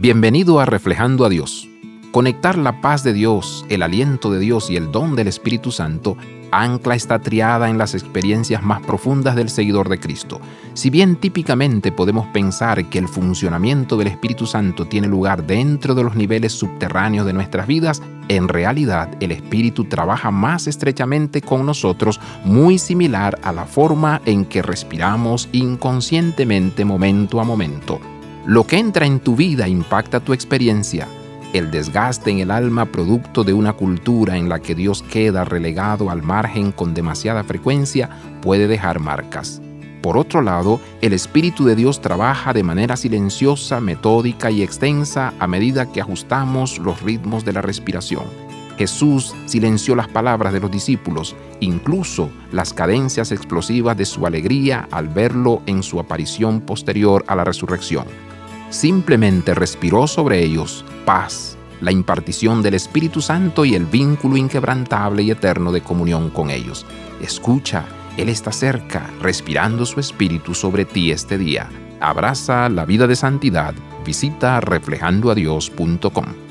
Bienvenido a Reflejando a Dios. Conectar la paz de Dios, el aliento de Dios y el don del Espíritu Santo ancla está triada en las experiencias más profundas del seguidor de Cristo. Si bien típicamente podemos pensar que el funcionamiento del Espíritu Santo tiene lugar dentro de los niveles subterráneos de nuestras vidas, en realidad el Espíritu trabaja más estrechamente con nosotros, muy similar a la forma en que respiramos inconscientemente momento a momento. Lo que entra en tu vida impacta tu experiencia. El desgaste en el alma producto de una cultura en la que Dios queda relegado al margen con demasiada frecuencia puede dejar marcas. Por otro lado, el Espíritu de Dios trabaja de manera silenciosa, metódica y extensa a medida que ajustamos los ritmos de la respiración. Jesús silenció las palabras de los discípulos, incluso las cadencias explosivas de su alegría al verlo en su aparición posterior a la resurrección simplemente respiró sobre ellos paz, la impartición del Espíritu Santo y el vínculo inquebrantable y eterno de comunión con ellos. Escucha, Él está cerca, respirando su Espíritu sobre ti este día. Abraza la vida de santidad. Visita reflejandoadios.com.